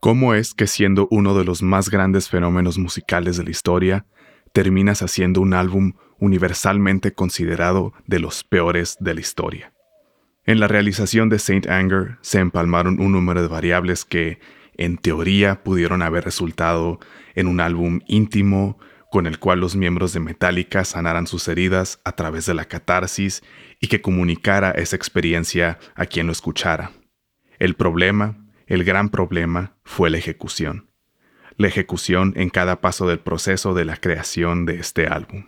¿Cómo es que siendo uno de los más grandes fenómenos musicales de la historia, terminas haciendo un álbum universalmente considerado de los peores de la historia? En la realización de Saint Anger se empalmaron un número de variables que, en teoría, pudieron haber resultado en un álbum íntimo con el cual los miembros de Metallica sanaran sus heridas a través de la catarsis y que comunicara esa experiencia a quien lo escuchara. El problema, el gran problema, fue la ejecución. La ejecución en cada paso del proceso de la creación de este álbum.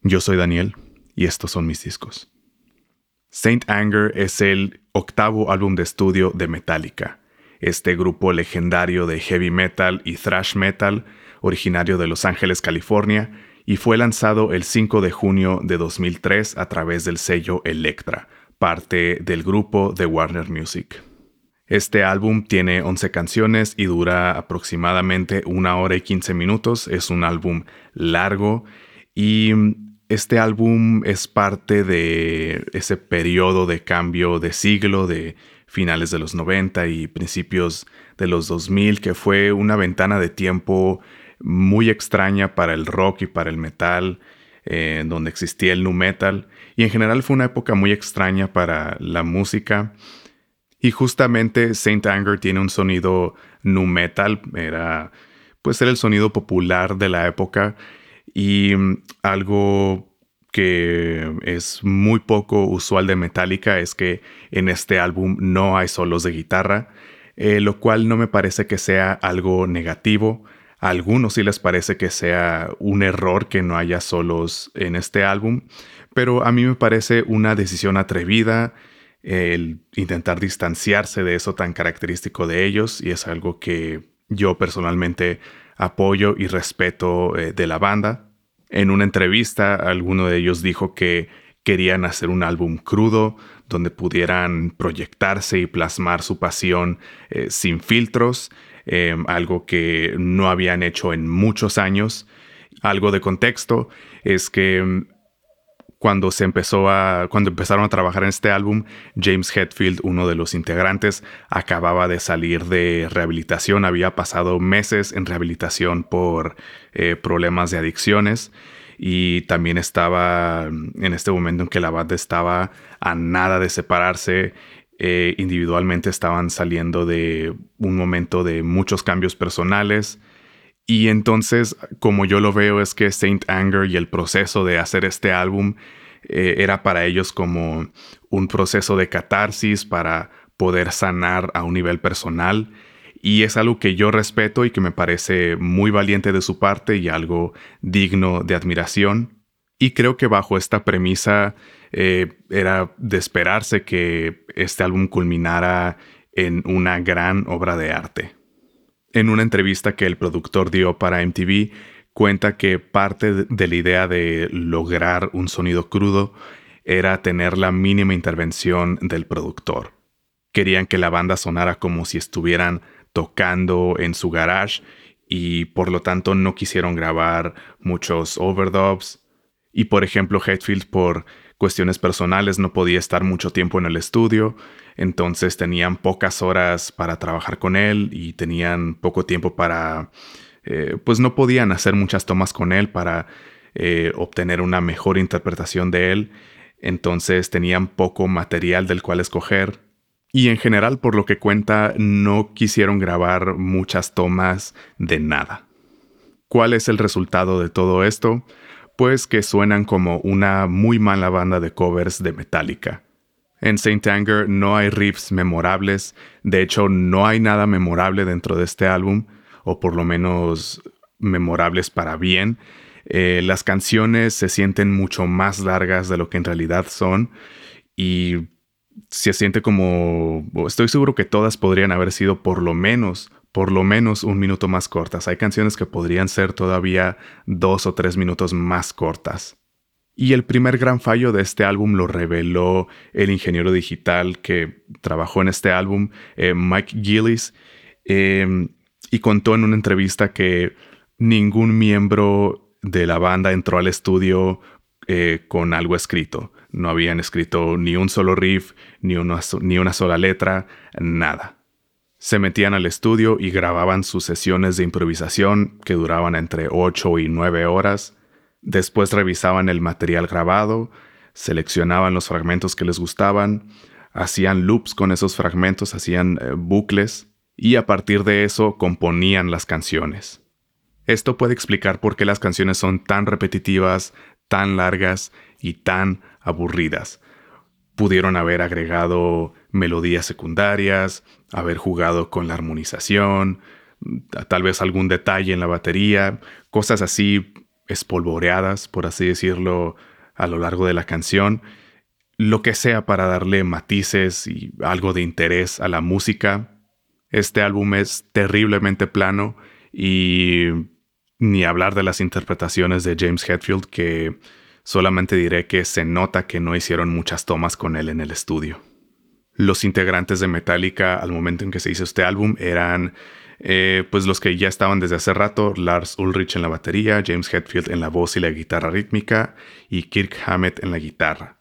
Yo soy Daniel y estos son mis discos. Saint Anger es el octavo álbum de estudio de Metallica, este grupo legendario de heavy metal y thrash metal originario de Los Ángeles, California, y fue lanzado el 5 de junio de 2003 a través del sello Elektra, parte del grupo de Warner Music. Este álbum tiene 11 canciones y dura aproximadamente una hora y 15 minutos. Es un álbum largo y este álbum es parte de ese periodo de cambio de siglo de finales de los 90 y principios de los 2000 que fue una ventana de tiempo muy extraña para el rock y para el metal, eh, donde existía el nu metal, y en general fue una época muy extraña para la música. Y justamente Saint Anger tiene un sonido nu metal, era pues era el sonido popular de la época y mm, algo que es muy poco usual de Metallica es que en este álbum no hay solos de guitarra, eh, lo cual no me parece que sea algo negativo. A algunos sí les parece que sea un error que no haya solos en este álbum, pero a mí me parece una decisión atrevida el intentar distanciarse de eso tan característico de ellos y es algo que yo personalmente apoyo y respeto eh, de la banda. En una entrevista, alguno de ellos dijo que querían hacer un álbum crudo donde pudieran proyectarse y plasmar su pasión eh, sin filtros Em, algo que no habían hecho en muchos años. Algo de contexto es que em, cuando se empezó a cuando empezaron a trabajar en este álbum, James Hetfield, uno de los integrantes, acababa de salir de rehabilitación, había pasado meses en rehabilitación por eh, problemas de adicciones y también estaba en este momento en que la banda estaba a nada de separarse eh, individualmente estaban saliendo de un momento de muchos cambios personales. Y entonces, como yo lo veo, es que Saint Anger y el proceso de hacer este álbum eh, era para ellos como un proceso de catarsis para poder sanar a un nivel personal. Y es algo que yo respeto y que me parece muy valiente de su parte y algo digno de admiración. Y creo que bajo esta premisa eh, era de esperarse que este álbum culminara en una gran obra de arte. En una entrevista que el productor dio para MTV, cuenta que parte de la idea de lograr un sonido crudo era tener la mínima intervención del productor. Querían que la banda sonara como si estuvieran tocando en su garage y por lo tanto no quisieron grabar muchos overdubs. Y por ejemplo, Hetfield por cuestiones personales no podía estar mucho tiempo en el estudio, entonces tenían pocas horas para trabajar con él y tenían poco tiempo para, eh, pues no podían hacer muchas tomas con él para eh, obtener una mejor interpretación de él, entonces tenían poco material del cual escoger. Y en general, por lo que cuenta, no quisieron grabar muchas tomas de nada. ¿Cuál es el resultado de todo esto? Pues que suenan como una muy mala banda de covers de Metallica. En Saint Anger no hay riffs memorables, de hecho no hay nada memorable dentro de este álbum, o por lo menos memorables para bien. Eh, las canciones se sienten mucho más largas de lo que en realidad son y se siente como, estoy seguro que todas podrían haber sido por lo menos por lo menos un minuto más cortas. Hay canciones que podrían ser todavía dos o tres minutos más cortas. Y el primer gran fallo de este álbum lo reveló el ingeniero digital que trabajó en este álbum, eh, Mike Gillis, em, y contó en una entrevista que ningún miembro de la banda entró al estudio eh, con algo escrito. No habían escrito ni un solo riff, ni una, ni una sola letra, nada Se metían al estudio y grababan sus sesiones de improvisación que duraban entre 8 y 9 horas. Después revisaban el material grabado, seleccionaban los fragmentos que les gustaban, hacían loops con esos fragmentos, hacían eh, bucles y a partir de eso componían las canciones. Esto puede explicar por qué las canciones son tan repetitivas, tan largas y tan aburridas. Pudieron haber agregado melodías secundarias, haber jugado con la armonización, tal vez algún detalle en la batería, cosas así espolvoreadas, por así decirlo, a lo largo de la canción. Lo que sea para darle matices y algo de interés a la música. Este álbum es terriblemente plano y ni hablar de las interpretaciones de James Hetfield que solamente diré que se nota que no hicieron muchas tomas con él en el estudio. Los integrantes de Metallica al momento en que se hizo este álbum eran eh, pues los que ya estaban desde hace rato, Lars Ulrich en la batería, James Hetfield en la voz y la guitarra rítmica y Kirk Hammett en la guitarra.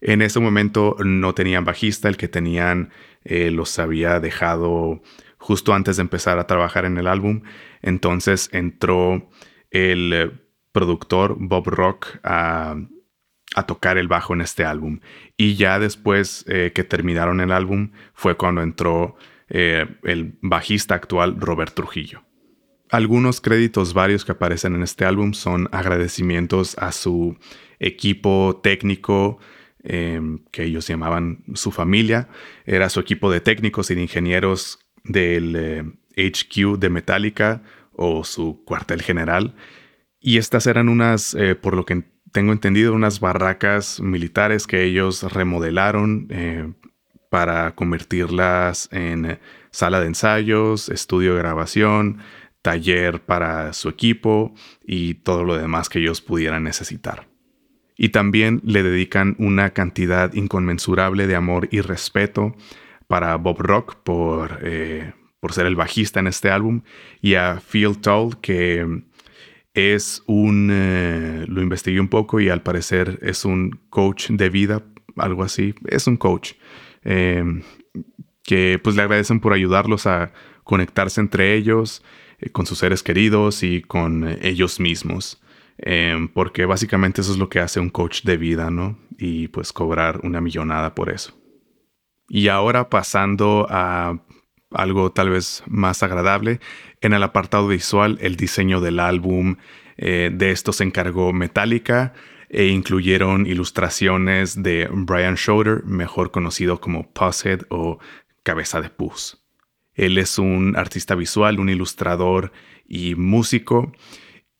En ese momento no tenían bajista, el que tenían eh, los había dejado justo antes de empezar a trabajar en el álbum, entonces entró el eh, productor Bob Rock a, tocar el bajo en este álbum. Y ya después que terminaron el álbum fue cuando entró eh, el bajista actual Robert Trujillo. Algunos créditos varios que aparecen en este álbum son agradecimientos a su equipo técnico, em, que ellos llamaban su familia. Era su equipo de técnicos y de ingenieros del HQ eh, de Metallica o su cuartel general. Y estas eran unas, eh, por lo que tengo entendido, unas barracas militares que ellos remodelaron para convertirlas en sala de ensayos, estudio de grabación, taller para su equipo y todo lo demás que ellos pudieran necesitar. Y también le dedican una cantidad inconmensurable de amor y respeto para Bob Rock por, eh, por ser el bajista en este álbum y a Phil Tull que es un, eh, lo investigué un poco y al parecer es un coach de vida, algo así, es un coach Em, que pues le agradecen por ayudarlos a conectarse entre ellos, eh, con sus seres queridos y con eh, ellos mismos. Porque básicamente eso es lo que hace un coach de vida, ¿no? Y pues cobrar una millonada por eso. Y ahora pasando a algo tal vez más agradable, en el apartado visual, el diseño del álbum, eh, de esto se encargó Metallica e incluyeron ilustraciones de Brian Schroeder, mejor conocido como Puzzhead o Cabeza de Pus. Él es un artista visual, un ilustrador y músico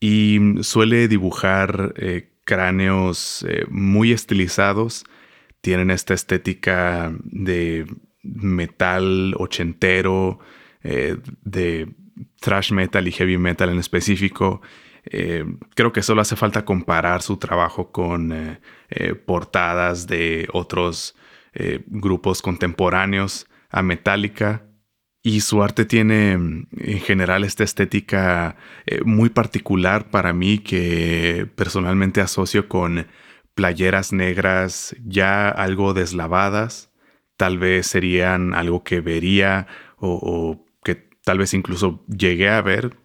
y suele dibujar eh, cráneos eh, muy estilizados. Tienen esta estética de metal ochentero, eh, de thrash metal y heavy metal en específico. Eh, creo que solo hace falta comparar su trabajo con eh, portadas de otros grupos contemporáneos a Metallica. Y su arte tiene en general esta estética muy particular para mí que personalmente asocio con playeras negras ya algo deslavadas. Tal vez serían algo que vería o, que tal vez incluso llegué a ver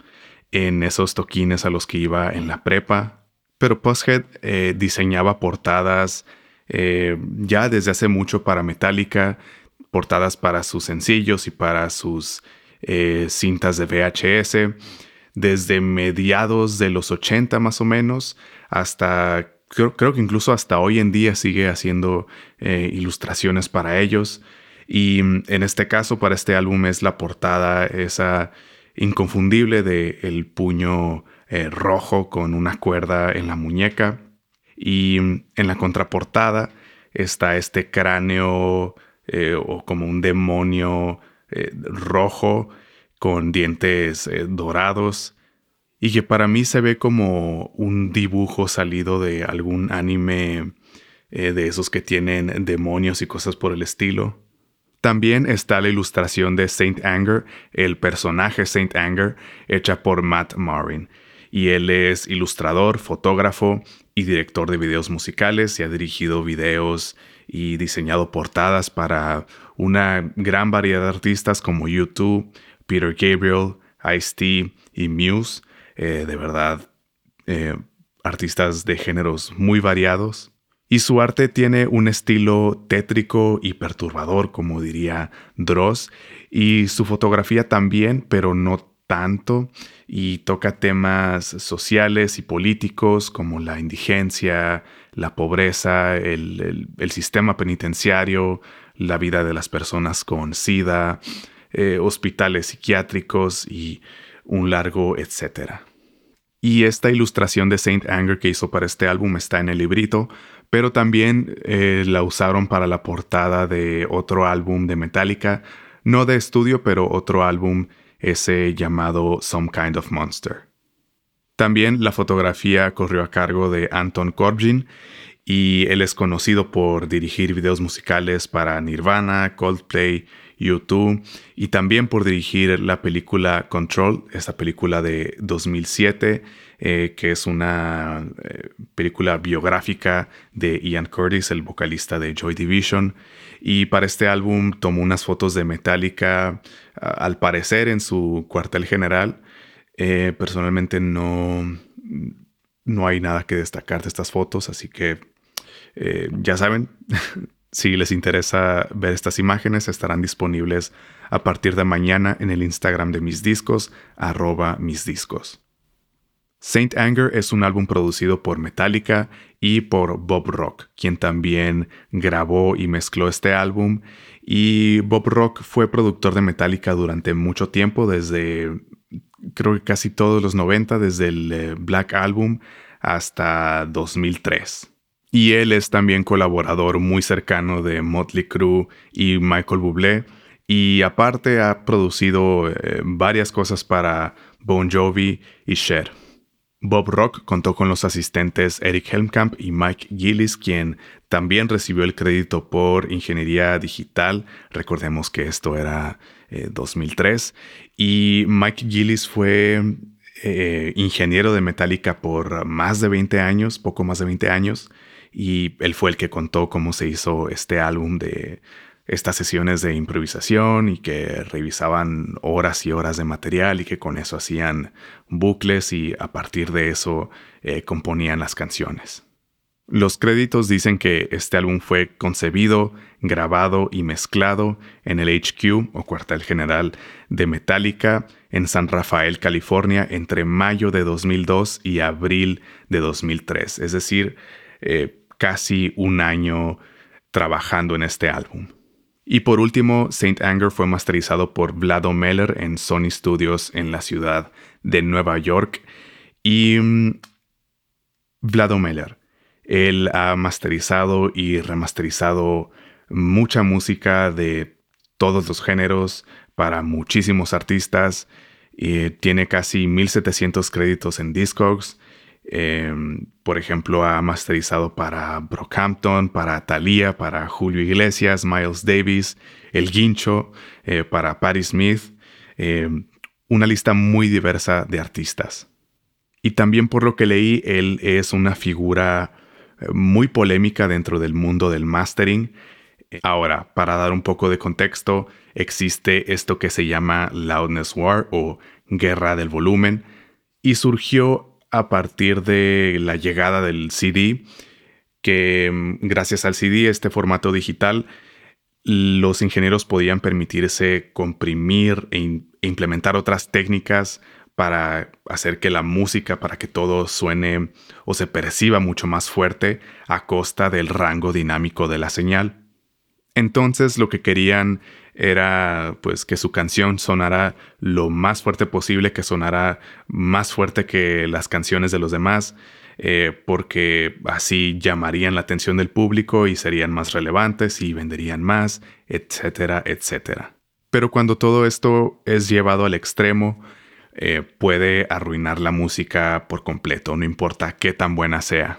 en esos toquines a los que iba en la prepa. Pero Puzzhead eh, diseñaba portadas eh, ya desde hace mucho para Metallica, portadas para sus sencillos y para sus eh, cintas de VHS, desde mediados de los 80 más o menos, hasta creo, creo que incluso hasta hoy en día sigue haciendo ilustraciones para ellos. Y mm, en este caso, para este álbum es la portada, esa inconfundible de el puño eh, rojo con una cuerda en la muñeca. Y mm, en la contraportada está este cráneo eh, o como un demonio eh, rojo con dientes dorados y que para mí se ve como un dibujo salido de algún anime de esos que tienen demonios y cosas por el estilo. También está la ilustración de Saint Anger, el personaje Saint Anger, hecha por Matt Marin. Y él es ilustrador, fotógrafo y director de videos musicales y ha dirigido videos y diseñado portadas para una gran variedad de artistas como YouTube, Peter Gabriel, Ice-T y Muse. Eh, de verdad, eh, artistas de géneros muy variados. Y su arte tiene un estilo tétrico y perturbador, como diría Dross, y su fotografía también, pero no tanto, y toca temas sociales y políticos como la indigencia, la pobreza, el, sistema penitenciario, la vida de las personas con SIDA, eh, hospitales psiquiátricos y un largo etcétera. Y esta ilustración de Saint Anger que hizo para este álbum está en el librito, pero también eh, la usaron para la portada de otro álbum de Metallica, no de estudio, pero otro álbum ese llamado Some Kind of Monster. También la fotografía corrió a cargo de Anton Corbijn y él es conocido por dirigir videos musicales para Nirvana, Coldplay, YouTube y también por dirigir la película Control, esta película de 2007, eh, que es una eh, película biográfica de Ian Curtis, el vocalista de Joy Division. Y para este álbum tomó unas fotos de Metallica, al parecer en su cuartel general. Eh, personalmente no, no hay nada que destacar de estas fotos, así que ya saben, Si les interesa ver estas imágenes, estarán disponibles a partir de mañana en el Instagram de mis discos, arroba mis discos. Saint Anger es un álbum producido por Metallica y por Bob Rock, quien también grabó y mezcló este álbum. Y Bob Rock fue productor de Metallica durante mucho tiempo, desde creo que casi todos los 90, desde el eh, Black Album hasta 2003. Y él es también colaborador muy cercano de Motley Crue y Michael Bublé. Y aparte ha producido eh, varias cosas para Bon Jovi y Cher. Bob Rock contó con los asistentes Eric Helmkamp y Mike Gillis, quien también recibió el crédito por ingeniería digital. Recordemos que esto era 2003. Eh, y Mike Gillis fue eh, ingeniero de Metallica por más de 20 años, poco más de 20 años y él fue el que contó cómo se hizo este álbum de estas sesiones de improvisación y que revisaban horas y horas de material y que con eso hacían bucles y a partir de eso eh, componían las canciones. Los créditos dicen que este álbum fue concebido, grabado y mezclado en el HQ o cuartel general de Metallica en San Rafael, California, entre mayo de 2002 y abril de 2003. Es decir, eh, casi un año trabajando en este álbum. Y por último, Saint Anger fue masterizado por Vlado Meller en Sony Studios en la ciudad de Nueva York. Y mm, Vlado Meller, él ha masterizado y remasterizado mucha música de todos los géneros para muchísimos artistas. Y tiene casi 1700 créditos en Discogs Em, por ejemplo, ha masterizado para Brockhampton, para Thalia, para Julio Iglesias, Miles Davis, El Guincho, eh, para Patti Smith, em, una lista muy diversa de artistas. Y también por lo que leí, él es una figura eh, muy polémica dentro del mundo del mastering. Ahora, para dar un poco de contexto, existe esto que se llama Loudness War o Guerra del Volumen y surgió a partir de la llegada del CD, que mm, gracias al CD, este formato digital, los ingenieros podían permitirse comprimir e, e, implementar otras técnicas para hacer que la música, para que todo suene o se perciba mucho más fuerte a costa del rango dinámico de la señal. Entonces lo que querían era pues que su canción sonara lo más fuerte posible, que sonara más fuerte que las canciones de los demás, eh, porque así llamarían la atención del público y serían más relevantes y venderían más, etcétera, etcétera. Pero cuando todo esto es llevado al extremo, eh, puede arruinar la música por completo, no importa qué tan buena sea.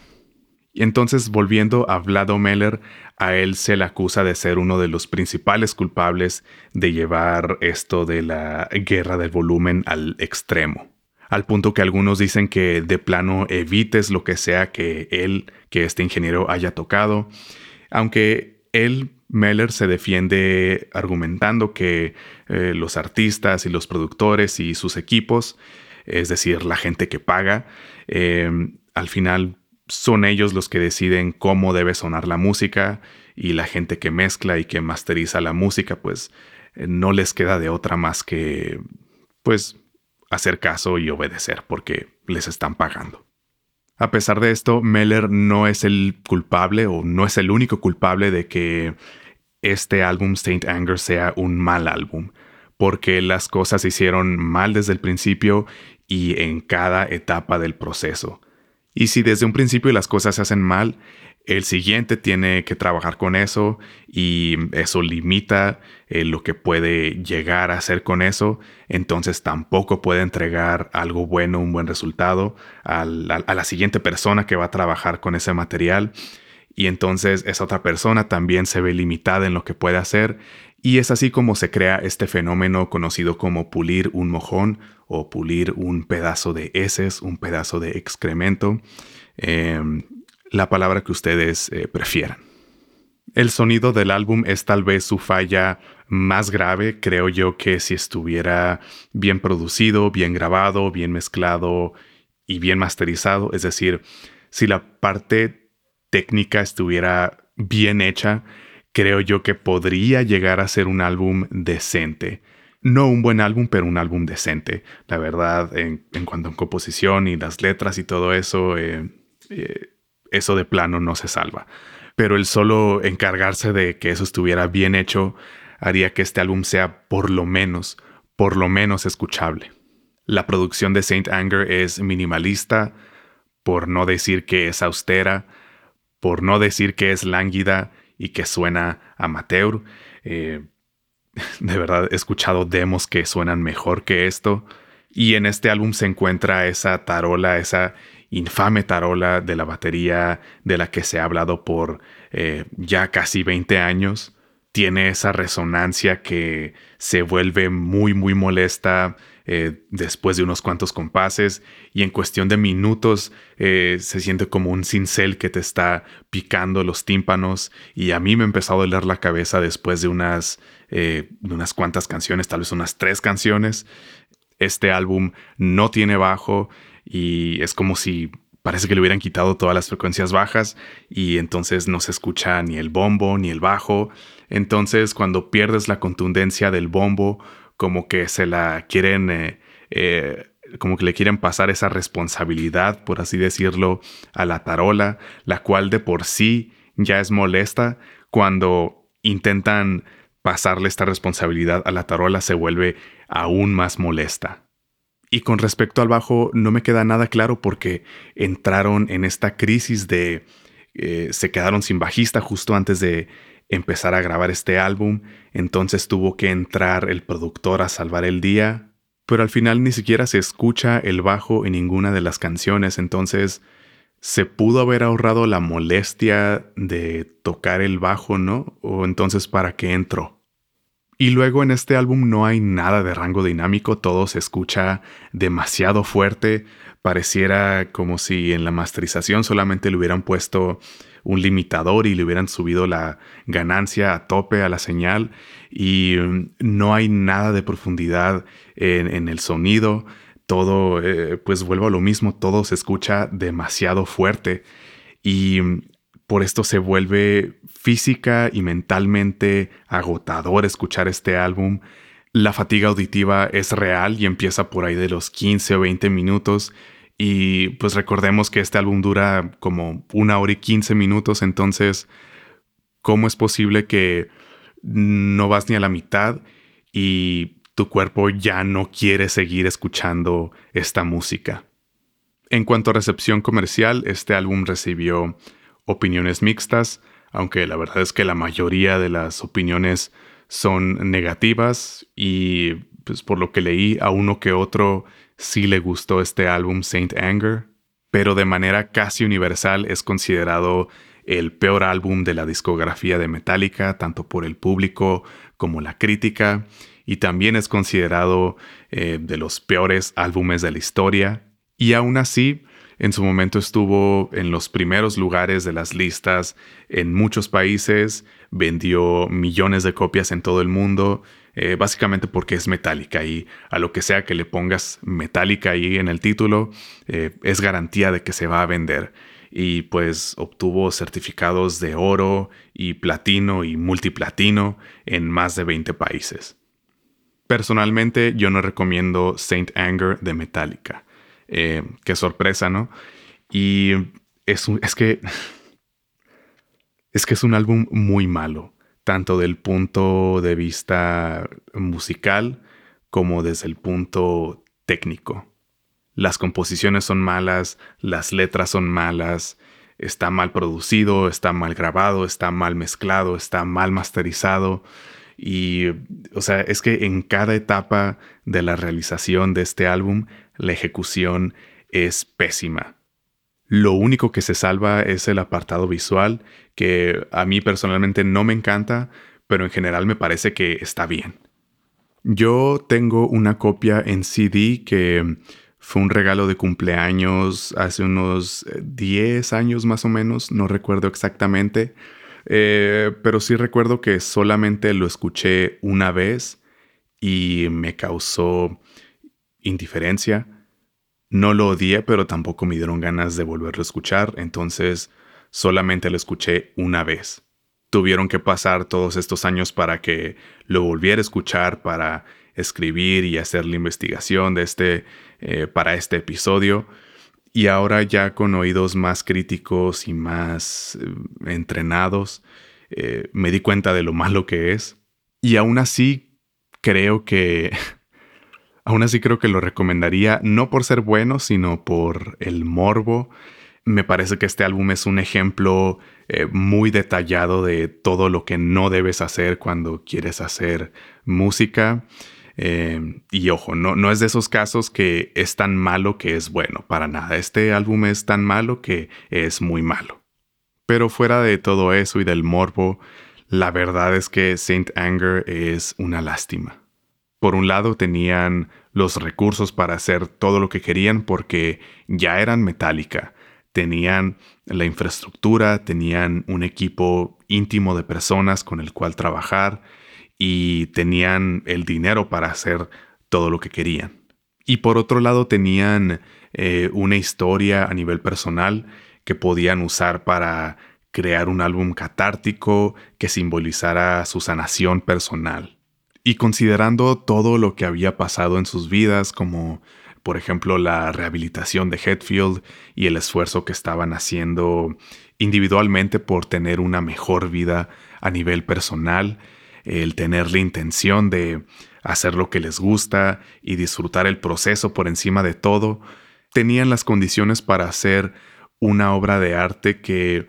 Y entonces, volviendo a Vlado Meller, a él se le acusa de ser uno de los principales culpables de llevar esto de la guerra del volumen al extremo. Al punto que algunos dicen que de plano evites lo que sea que él, que este ingeniero haya tocado. Aunque Él, Meller, se defiende argumentando que eh, los artistas y los productores y sus equipos, es decir, la gente que paga, eh, al final son ellos los que deciden cómo debe sonar la música y la gente que mezcla y que masteriza la música, pues eh, no les queda de otra más que, pues, hacer caso y obedecer porque les están pagando. A pesar de esto, Meller no es el culpable o no es el único culpable de que este álbum Saint Anger sea un mal álbum, porque las cosas se hicieron mal desde el principio y en cada etapa del proceso. Y si desde un principio las cosas se hacen mal, el siguiente tiene que trabajar con eso y eso limita eh, lo que puede llegar a hacer con eso. Entonces tampoco puede entregar algo bueno, un buen resultado a la siguiente persona que va a trabajar con ese material. Y entonces esa otra persona también se ve limitada en lo que puede hacer. Y es así como se crea este fenómeno conocido como pulir un mojón o pulir un pedazo de heces, un pedazo de excremento. Em, la palabra que ustedes eh, prefieran. El sonido del álbum es tal vez su falla más grave, creo yo que si estuviera bien producido, bien grabado, bien mezclado y bien masterizado, es decir, si la parte técnica estuviera bien hecha, creo yo que podría llegar a ser un álbum decente. No un buen álbum, pero un álbum decente. La verdad, en, cuanto a composición y las letras y todo eso, eh, eh, eso de plano no se salva. Pero el solo encargarse de que eso estuviera bien hecho haría que este álbum sea por lo menos, por lo menos escuchable. La producción de Saint Anger es minimalista, por no decir que es austera, por no decir que es lánguida y que suena amateur. Eh, de verdad he escuchado demos que suenan mejor que esto. Y en este álbum se encuentra esa tarola, esa infame tarola de la batería de la que se ha hablado por eh, ya casi 20 años. Tiene esa resonancia que se vuelve muy, muy molesta eh, después de unos cuantos compases y en cuestión de minutos eh, se siente como un cincel que te está picando los tímpanos y a mí me ha empezado a doler la cabeza después de unas, de unas cuantas canciones, tal vez unas tres canciones. Este álbum no tiene bajo, y es como si parece que le hubieran quitado todas las frecuencias bajas y entonces no se escucha ni el bombo ni el bajo. Entonces cuando pierdes la contundencia del bombo, como que se la quieren, eh, eh, como que le quieren pasar esa responsabilidad, por así decirlo, a la tarola, la cual de por sí ya es molesta cuando intentan pasarle esta responsabilidad a la tarola se vuelve aún más molesta. Y con respecto al bajo, no me queda nada claro porque entraron en esta crisis de... Eh, se quedaron sin bajista justo antes de empezar a grabar este álbum, entonces tuvo que entrar el productor a salvar el día, pero al final ni siquiera se escucha el bajo en ninguna de las canciones, entonces se pudo haber ahorrado la molestia de tocar el bajo, ¿no? O entonces para qué entró. Y luego en este álbum no hay nada de rango dinámico, todo se escucha demasiado fuerte, pareciera como si en la masterización solamente le hubieran puesto un limitador y le hubieran subido la ganancia a tope a la señal y mm, no hay nada de profundidad en, el sonido, todo, eh, pues vuelvo a lo mismo, todo se escucha demasiado fuerte y mm, por esto se vuelve física y mentalmente agotador escuchar este álbum. La fatiga auditiva es real y empieza por ahí de los 15 o 20 minutos. Y pues recordemos que este álbum dura como una hora y 15 minutos, entonces, ¿cómo es posible que no vas ni a la mitad y tu cuerpo ya no quiere seguir escuchando esta música? En cuanto a recepción comercial, este álbum recibió opiniones mixtas, aunque la verdad es que la mayoría de las opiniones son negativas y pues por lo que leí a uno que otro sí le gustó este álbum Saint Anger, pero de manera casi universal es considerado el peor álbum de la discografía de Metallica, tanto por el público como la crítica, y también es considerado eh, de los peores álbumes de la historia. Y aún así, En su momento estuvo en los primeros lugares de las listas en muchos países, vendió millones de copias en todo el mundo, eh, básicamente porque es metálica y a lo que sea que le pongas metálica ahí en el título, eh, es garantía de que se va a vender. Y pues obtuvo certificados de oro y platino y multiplatino en más de 20 países. Personalmente yo no recomiendo Saint Anger de Metallica. Eh, qué sorpresa, ¿no? Y es, es que... Es que es un álbum muy malo, tanto del punto de vista musical como desde el punto técnico. Las composiciones son malas, las letras son malas, está mal producido, está mal grabado, está mal mezclado, está mal masterizado. Y, o sea, es que en cada etapa de la realización de este álbum, la ejecución es pésima. Lo único que se salva es el apartado visual, que a mí personalmente no me encanta, pero en general me parece que está bien. Yo tengo una copia en CD que fue un regalo de cumpleaños hace unos 10 años más o menos, no recuerdo exactamente, eh, pero sí recuerdo que solamente lo escuché una vez y me causó indiferencia. No lo odié, pero tampoco me dieron ganas de volverlo a escuchar, entonces solamente lo escuché una vez. Tuvieron que pasar todos estos años para que lo volviera a escuchar, para escribir y hacer la investigación de este, eh, para este episodio. Y ahora ya con oídos más críticos y más eh, entrenados, eh, me di cuenta de lo malo que es. Y aún así creo que... aún así creo que lo recomendaría no por ser bueno, sino por el morbo. Me parece que este álbum es un ejemplo eh, muy detallado de todo lo que no debes hacer cuando quieres hacer música. Eh, y ojo, no, no es de esos casos que es tan malo que es bueno, para nada. Este álbum es tan malo que es muy malo. Pero fuera de todo eso y del morbo, la verdad es que Saint Anger es una lástima. Por un lado tenían los recursos para hacer todo lo que querían porque ya eran Metallica, tenían la infraestructura, tenían un equipo íntimo de personas con el cual trabajar, y tenían el dinero para hacer todo lo que querían. Y por otro lado tenían eh, una historia a nivel personal que podían usar para crear un álbum catártico que simbolizara su sanación personal. Y considerando todo lo que había pasado en sus vidas, como por ejemplo la rehabilitación de Hetfield y el esfuerzo que estaban haciendo individualmente por tener una mejor vida a nivel personal, el tener la intención de hacer lo que les gusta y disfrutar el proceso por encima de todo, tenían las condiciones para hacer una obra de arte que,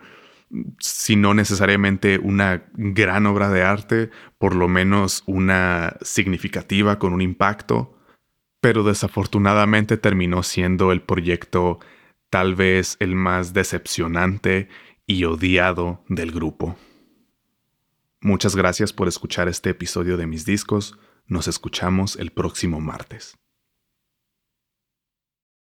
si no necesariamente una gran obra de arte, por lo menos una significativa con un impacto, pero desafortunadamente terminó siendo el proyecto tal vez el más decepcionante y odiado del grupo. Muchas gracias por escuchar este episodio de mis discos. Nos escuchamos el próximo martes.